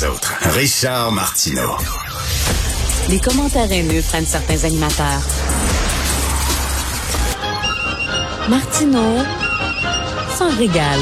les autres. Richard Martineau. Les commentaires haineux prennent certains animateurs. Martineau s'en régale.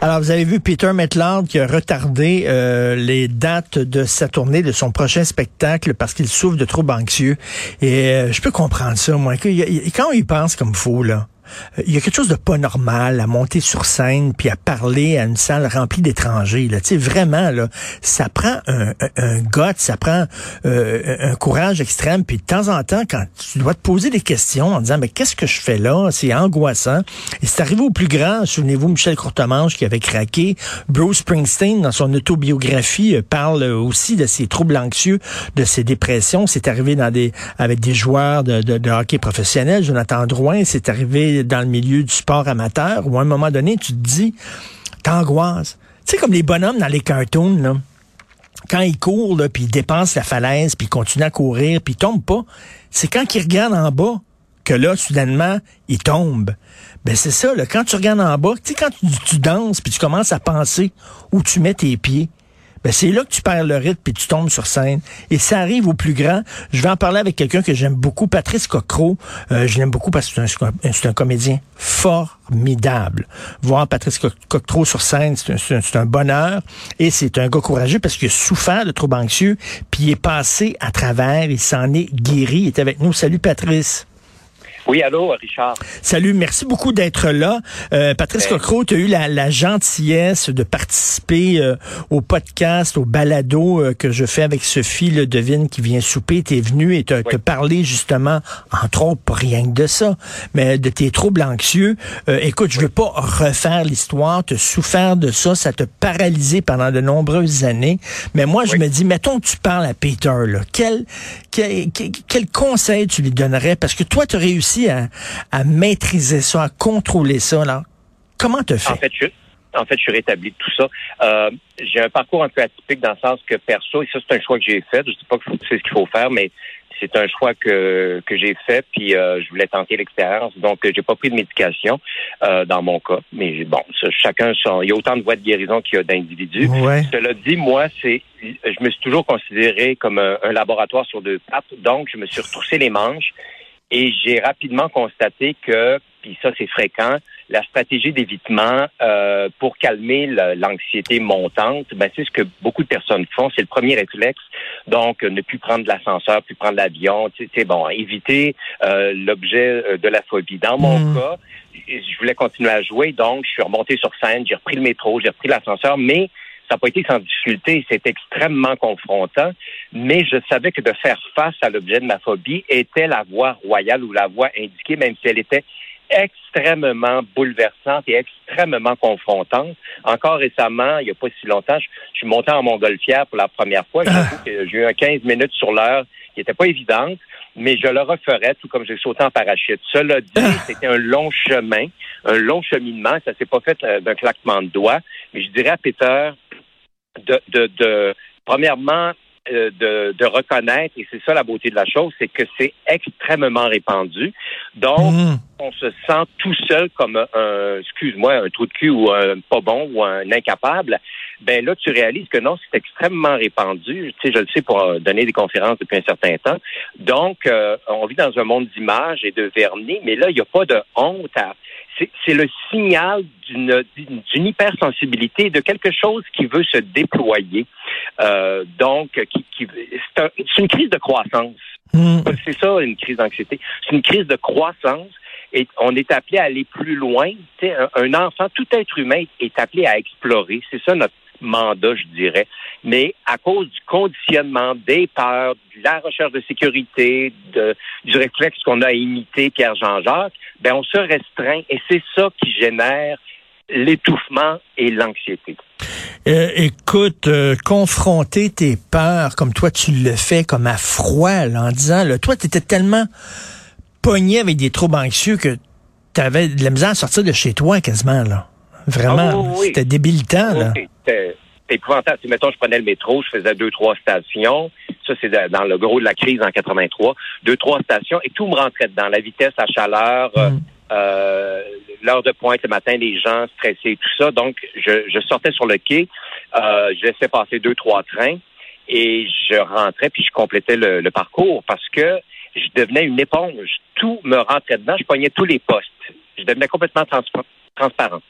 Alors, vous avez vu Peter Metland qui a retardé euh, les dates de sa tournée, de son prochain spectacle, parce qu'il souffre de troubles anxieux. Et euh, je peux comprendre ça, moi. Que, quand il pense comme fou, là, euh, il y a quelque chose de pas normal à monter sur scène puis à parler à une salle remplie d'étrangers. Là, tu vraiment là, ça prend un, un, ça prend euh, un courage extrême. Puis de temps en temps, quand tu dois te poser des questions en disant mais qu'est-ce que je fais là, c'est angoissant. Et c'est arrivé au plus grand. Souvenez-vous Michel Courtemanche qui avait craqué. Bruce Springsteen dans son autobiographie euh, parle aussi de ses troubles anxieux, de ses dépressions. C'est arrivé dans des avec des joueurs de, hockey professionnels. Jonathan Drouin, c'est arrivé dans le milieu du sport amateur où à un moment donné, tu te dis, t'angoisses. Tu sais, comme les bonhommes dans les cartoons, là. Quand ils courent, puis ils dépensent la falaise, puis ils continuent à courir, puis ils tombent pas, c'est quand ils regardent en bas que là, soudainement, ils tombent. Ben c'est ça, là, quand tu regardes en bas, tu sais, quand tu danses, puis tu commences à penser où tu mets tes pieds, ben c'est là que tu perds le rythme et tu tombes sur scène. Et ça arrive au plus grand. Je vais en parler avec quelqu'un que j'aime beaucoup, Patrice Cocro. Euh, je l'aime beaucoup parce que c'est un, comédien formidable. Voir Patrice Cocro sur scène, c'est un, un, bonheur. Et c'est un gars courageux parce qu'il a souffert de troubles anxieux, puis il est passé à travers, il s'en est guéri. Il est avec nous. Salut Patrice. Oui, allô, Richard. Salut, merci beaucoup d'être là. Euh, Patrice ben, Cocro, tu as eu la, la, gentillesse de participer euh, au podcast, au balado euh, que je fais avec Sophie Le Devine qui vient souper. Tu es venu et te, te parler justement, entre autres, pas rien que de ça, mais de tes troubles anxieux. Euh, écoute, je veux pas refaire l'histoire, te souffert de ça, ça te paralysé pendant de nombreuses années. Mais moi, je me dis, mettons que tu parles à Peter, là, quel, quel, quel, quel conseil tu lui donnerais? Parce que toi, tu as réussi à, maîtriser ça, à contrôler ça. Là. Comment te fais? En fait, je, en fait, je suis rétabli de tout ça. Euh, j'ai un parcours un peu atypique dans le sens que perso, et ça, c'est un choix que j'ai fait. Je ne dis pas que c'est ce qu'il faut faire, mais c'est un choix que, que j'ai fait, puis euh, je voulais tenter l'expérience. Donc, j'ai pas pris de médication euh, dans mon cas. Mais bon, chacun son. Il y a autant de voies de guérison qu'il y a d'individus. Cela dit, moi, c'est je me suis toujours considéré comme un, un, laboratoire sur deux pattes. Donc, je me suis retroussé les manches et j'ai rapidement constaté que, puis ça c'est fréquent, la stratégie d'évitement euh, pour calmer l'anxiété montante, ben, c'est ce que beaucoup de personnes font. C'est le premier réflexe. Donc, ne plus prendre l'ascenseur, plus prendre l'avion. C'est bon, éviter euh, l'objet euh, de la phobie. Dans mon mmh. cas, je voulais continuer à jouer, donc je suis remonté sur scène, j'ai repris le métro, j'ai repris l'ascenseur, mais ça n'a pas été sans difficulté, c'est extrêmement confrontant, mais je savais que de faire face à l'objet de ma phobie était la voie royale ou la voie indiquée, même si elle était extrêmement bouleversante et extrêmement confrontante. Encore récemment, il n'y a pas si longtemps, je, suis monté en montgolfière pour la première fois. Ah. J'ai eu un 15 minutes sur l'heure qui n'était pas évidente, mais je le referais, tout comme j'ai sauté en parachute. Cela dit, ah. c'était un long chemin, un long cheminement. Ça s'est pas fait euh, d'un claquement de doigts. Mais je dirais à Peter, de, de, de premièrement, euh, de, de, reconnaître, et c'est ça la beauté de la chose, c'est que c'est extrêmement répandu. Donc, mmh. on se sent tout seul comme un, excuse-moi, un trou de cul ou un pas bon ou un incapable. Ben là, tu réalises que non, c'est extrêmement répandu. Tu sais, je le sais pour euh, donner des conférences depuis un certain temps. Donc, euh, on vit dans un monde d'images et de vernis, mais là, il n'y a pas de honte à c'est le signal d'une hypersensibilité, de quelque chose qui veut se déployer. Euh, donc, qui, qui c'est une crise de croissance. Hmm. C'est ça, une crise d'anxiété. C'est une crise de croissance et on est appelé à aller plus loin. Un, un enfant, tout être humain est appelé à explorer. C'est ça notre mandat, je dirais. Mais à cause du conditionnement, des peurs, de la recherche de sécurité, de, du réflexe qu'on a à imiter Pierre-Jean-Jacques, ben on se restreint et c'est ça qui génère l'étouffement et l'anxiété. Euh, écoute, euh, confronter tes peurs comme toi tu le fais comme à froid en disant, là, toi tu étais tellement pogné avec des troubles anxieux que tu avais de la misère à sortir de chez toi quasiment là. Vraiment, ah c'était débilitant là. C'était épouvantable. mettons, je prenais le métro, je faisais deux trois stations. Ça, c'est dans le gros de la crise en 83. Deux, trois stations et tout me rentrait dedans. La vitesse, la chaleur, euh, mm. euh, l'heure de pointe le matin, les gens stressés, tout ça. Donc, je, je sortais sur le quai, euh, je laissais passer deux, trois trains et je rentrais puis je complétais le, le parcours parce que je devenais une éponge. Tout me rentrait dedans, je pognais tous les postes. Je devenais complètement transpa- transparent.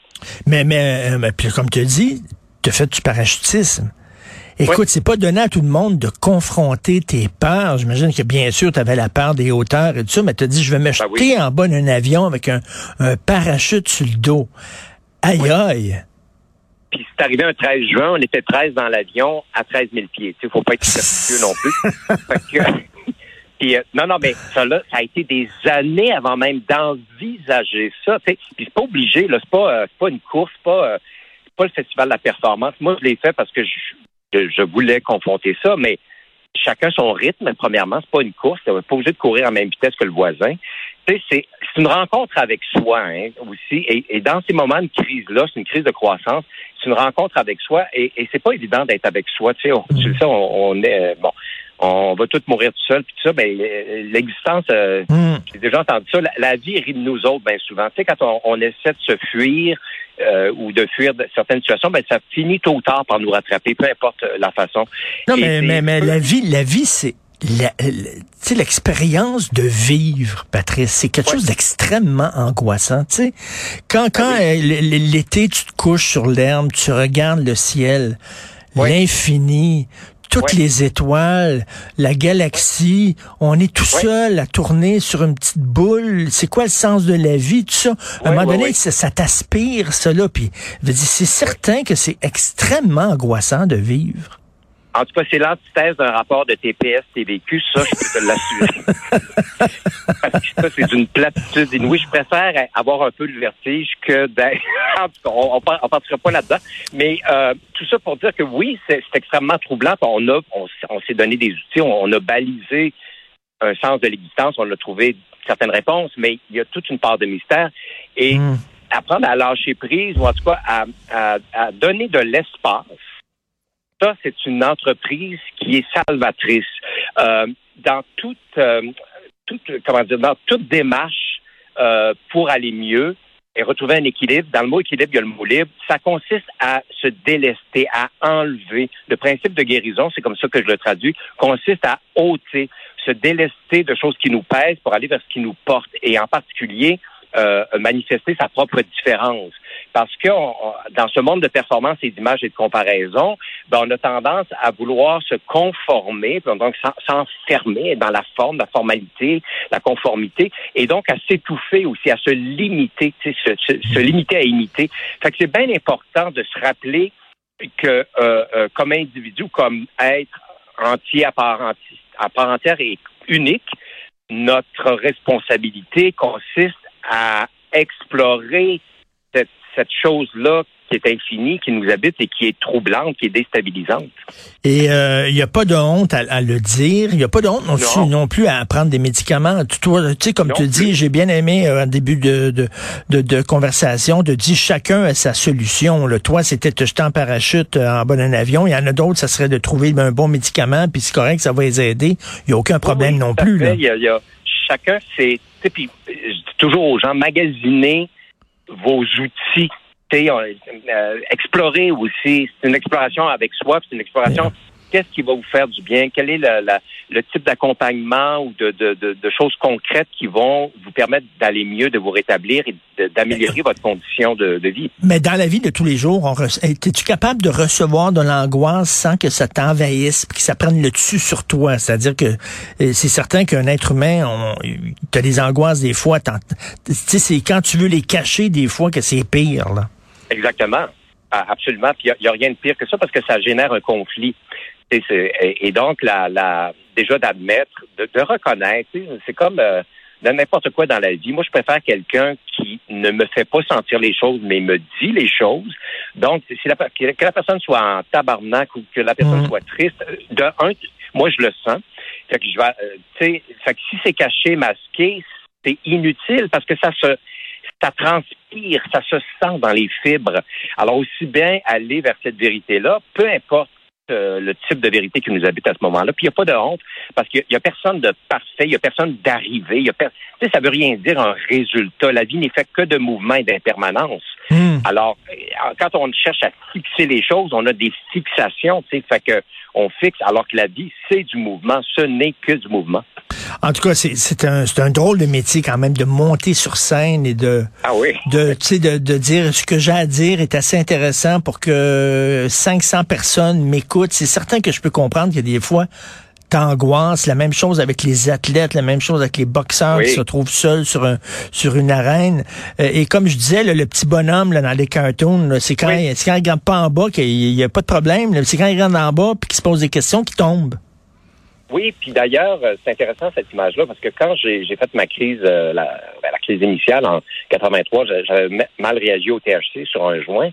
Mais, mais, euh, mais puis comme tu as dit, tu as fait du parachutisme. Écoute, Oui. c'est pas donné à tout le monde de confronter tes peurs. J'imagine que bien sûr, tu avais la peur des hauteurs et tout ça, mais tu as dit, je vais me Ben jeter oui. en bas d'un avion avec un, un parachute sur le dos. Aïe, Oui. aïe. Puis c'est arrivé un 13 juin, on était 13 dans l'avion à 13 000 pieds. Il faut pas être superstitieux non plus. Fait que- euh, non, non, mais ça, là, ça a été des années avant même d'envisager ça. Puis c'est pas obligé, là, c'est pas, euh, une course, c'est pas, euh, pas le festival de la performance. Moi, je l'ai fait parce que je, voulais confronter ça, mais chacun son rythme, premièrement, c'est pas une course, t'es pas obligé de courir en même vitesse que le voisin. C'est une rencontre avec soi hein, aussi. Et, dans ces moments de crise-là, c'est une crise de croissance, c'est une rencontre avec soi. Et, c'est pas évident d'être avec soi. Tu sais, on, est bon, on va tous mourir tout seul, puis tout ça. Ben l'existence, euh, Hum. j'ai déjà entendu ça. La, la vie rit de nous autres, bien souvent. Tu sais, quand on, on essaie de se fuir euh, ou de fuir de certaines situations, ben ça finit tôt ou tard par nous rattraper, peu importe euh, la façon. Non, Et mais, mais, mais la vie, la vie, c'est l'expérience de vivre, Patrice, c'est quelque Ouais. chose d'extrêmement angoissant. Tu sais, quand quand Ah oui. euh, l'été, tu te couches sur l'herbe, tu regardes le ciel, l'infini, toutes les étoiles, la galaxie, on est tout seul à tourner sur une petite boule. C'est quoi le sens de la vie, tout ça? À un moment donné, ça, ça t'aspire, cela. Puis, c'est certain que c'est extrêmement angoissant de vivre. En tout cas, c'est l'antithèse d'un rapport de TPS TVQ, ça, je peux te l'assurer. Parce que ça, c'est d'une platitude inouïe. Je préfère avoir un peu de vertige que d'être... en tout cas, on ne partira pas là-dedans. Mais euh, tout ça pour dire que oui, c'est extrêmement troublant. On a, on, on s'est donné des outils, on, on a balisé un sens de l'existence, on a trouvé certaines réponses, mais il y a toute une part de mystère. Et Hmm. apprendre à lâcher prise, ou en tout cas à, à- à donner de l'espace. C'est une entreprise qui est salvatrice. Euh, dans toute, euh, toute, comment dire, dans toute démarche euh, pour aller mieux et retrouver un équilibre, dans le mot équilibre, il y a le mot libre, ça consiste à se délester, à enlever. Le principe de guérison, c'est comme ça que je le traduis, consiste à ôter, se délester de choses qui nous pèsent pour aller vers ce qui nous porte. Et en particulier, manifester sa propre différence. Parce que dans ce monde de performance et d'image et de comparaison, ben, on a tendance à vouloir se conformer, donc s'en- s'enfermer dans la forme, la formalité, la conformité, et donc à s'étouffer aussi, à se limiter, se, se- se limiter à imiter. Fait que c'est bien important de se rappeler que euh, euh, comme individu, comme être entier à part, enti- à part entière et unique, notre responsabilité consiste à explorer cette, cette chose-là qui est infinie, qui nous habite et qui est troublante, qui est déstabilisante. Et euh, il n'y a pas de honte à, à le dire. Il n'y a pas de honte non, Non. non plus à prendre des médicaments. Tu, sais, comme Non tu dis, j'ai bien aimé euh, en début de, de, de, de conversation de dire chacun a sa solution. Là. Toi, c'était te jeter en parachute euh, en bas d'un avion. Il y en a d'autres, ça serait de trouver un bon médicament, puis c'est correct, ça va les aider. Il n'y a aucun problème Oui, non plus. Là. Y a, y a- chacun, c'est. Puis, je dis toujours aux gens, magasinez vos outils. Euh, explorer aussi. C'est une exploration avec soi, c'est une exploration. Qu'est-ce qui va vous faire du bien? Quel est le, la- le type d'accompagnement ou de, de, de, de choses concrètes qui vont vous permettre d'aller mieux, de vous rétablir et d'améliorer votre condition de, vie? Mais dans la vie de tous les jours, re- es-tu capable de recevoir de l'angoisse sans que ça t'envahisse, que ça prenne le dessus sur toi? C'est-à-dire que euh, c'est certain qu'un être humain, tu as des angoisses des fois. t'en- Tu sais, c'est quand tu veux les cacher des fois que c'est pire. Là. Exactement. Ah, Absolument. Puis il n'y a, rien de pire que ça parce que ça génère un conflit. Et, donc, la, la, déjà d'admettre, de, de reconnaître, c'est comme euh, de n'importe quoi dans la vie. Moi, je préfère quelqu'un qui ne me fait pas sentir les choses, mais me dit les choses. Donc, si la, que la personne soit en tabarnak ou que la personne Mhm. soit triste, de un, moi, je le sens. Fait que je vais, euh, tu sais, fait que si c'est caché, masqué, c'est inutile parce que ça se, ça transpire, ça se sent dans les fibres. Alors aussi bien aller vers cette vérité-là, peu importe euh, le type de vérité qui nous habite à ce moment-là. Puis il n'y a pas de honte parce qu'il n'y a, personne de parfait, il n'y a personne d'arrivé. Il y a per... Tu sais, ça veut rien dire un résultat. La vie n'est faite que de mouvements et d'impermanence. Hmm. Alors, quand on cherche à fixer les choses, on a des fixations, tu sais, fait que on fixe, alors que la vie, c'est du mouvement. Ce n'est que du mouvement. En tout cas, c'est un, un drôle de métier quand même de monter sur scène et de ah oui. de, de, de dire ce que j'ai à dire est assez intéressant pour que 500 personnes m'écoutent. C'est certain que je peux comprendre qu'il y a des fois t'angoisses, la même chose avec les athlètes, la même chose avec les boxeurs qui se trouvent seuls sur un sur une arène. Euh, et comme je disais, le petit bonhomme là, dans les cartoons, c'est quand, il, quand il pas en bas qu'il n'y a, pas de problème. C'est quand il rentre en bas puis qu'il se pose des questions qu'il tombe. Oui, puis d'ailleurs, euh, c'est intéressant cette image-là parce que quand j'ai fait ma crise, euh, la, ben, la, crise initiale en 83, j'avais mal réagi au THC sur un joint.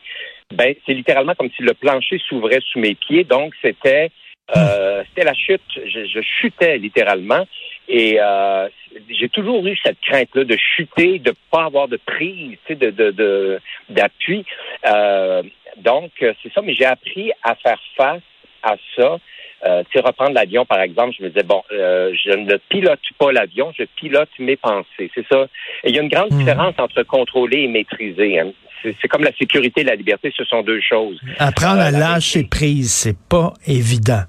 Ben, c'est littéralement comme si le plancher s'ouvrait sous mes pieds. Donc, c'était euh, c'était la chute. Je, je, chutais littéralement. Et euh, j'ai toujours eu cette crainte-là de chuter, de pas avoir de prise, de d'appui. De, euh, donc, c'est ça. Mais j'ai appris à faire face à ça euh, tu reprendre l'avion, par exemple, je me disais, bon, euh, je ne pilote pas l'avion, je pilote mes pensées. C'est ça. Et il y a une grande hmm. différence entre contrôler et maîtriser. Hein. C'est comme la sécurité et la liberté, ce sont deux choses. Apprendre à euh, lâcher prise, c'est pas évident.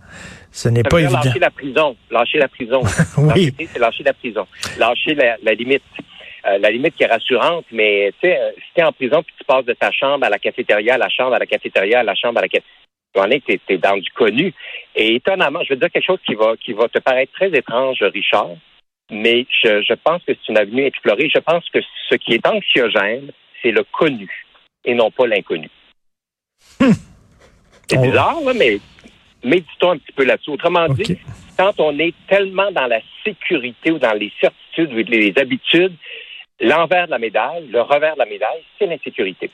Ce n'est pas évident. Lâcher la prison. Lâcher la prison. oui. C'est lâcher la prison. Lâcher la, limite. Euh, la limite qui est rassurante, mais tu sais, si tu es en prison puis tu passes de ta chambre à la cafétéria, à la chambre, à la cafétéria, à la chambre, à la cafétéria, tu es, dans du connu. Et étonnamment, je vais te dire quelque chose qui va, qui va te paraître très étrange, Richard, mais je, je pense que c'est une avenue explorée. Je pense que ce qui est anxiogène, c'est le connu et non pas l'inconnu. C'est bizarre, là, mais méditons un petit peu là-dessus. Autrement dit, quand on est tellement dans la sécurité ou dans les certitudes ou les habitudes, L'envers de la médaille, le revers de la médaille, c'est l'insécurité.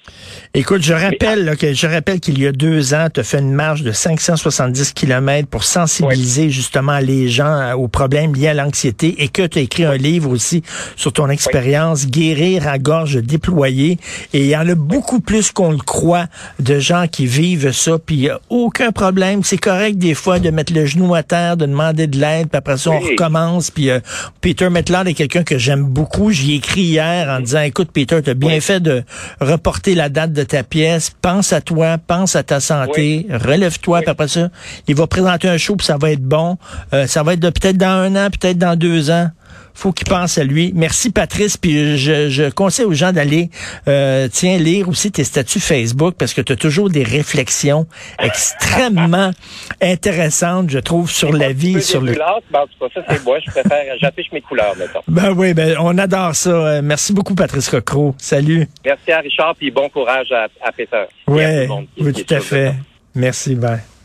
Écoute, je rappelle que je rappelle qu'il y a deux ans, tu as fait une marche de 570 km pour sensibiliser justement les gens euh, aux problèmes liés à l'anxiété et que tu as écrit un livre aussi sur ton expérience, Guérir à gorge déployée. Et il y en a beaucoup plus qu'on le croit de gens qui vivent ça, puis il n'y a aucun problème. C'est correct des fois de mettre le genou à terre, de demander de l'aide, puis après ça, on recommence. Puis euh, Peter Metland est quelqu'un que j'aime beaucoup. J'y en disant, écoute, Peter, tu as bien fait de reporter la date de ta pièce. Pense à toi, pense à ta santé, relève-toi. Puis après ça, il va présenter un show, puis ça va être bon. Euh, ça va être peut-être dans un an, peut-être dans deux ans faut qu'il pense à lui. Merci Patrice, puis je, je conseille aux gens d'aller euh, tiens lire aussi tes statuts Facebook parce que tu as toujours des réflexions extrêmement intéressantes, je trouve, sur la vie, sur le. Ben, ça c'est moi, je préfère, j'affiche mes couleurs mettons. Ben oui, ben on adore ça. Euh, merci beaucoup Patrice Cocro. Salut. Merci à Richard puis bon courage à, à Peter. Ouais, oui, tout à fait. Merci, bye.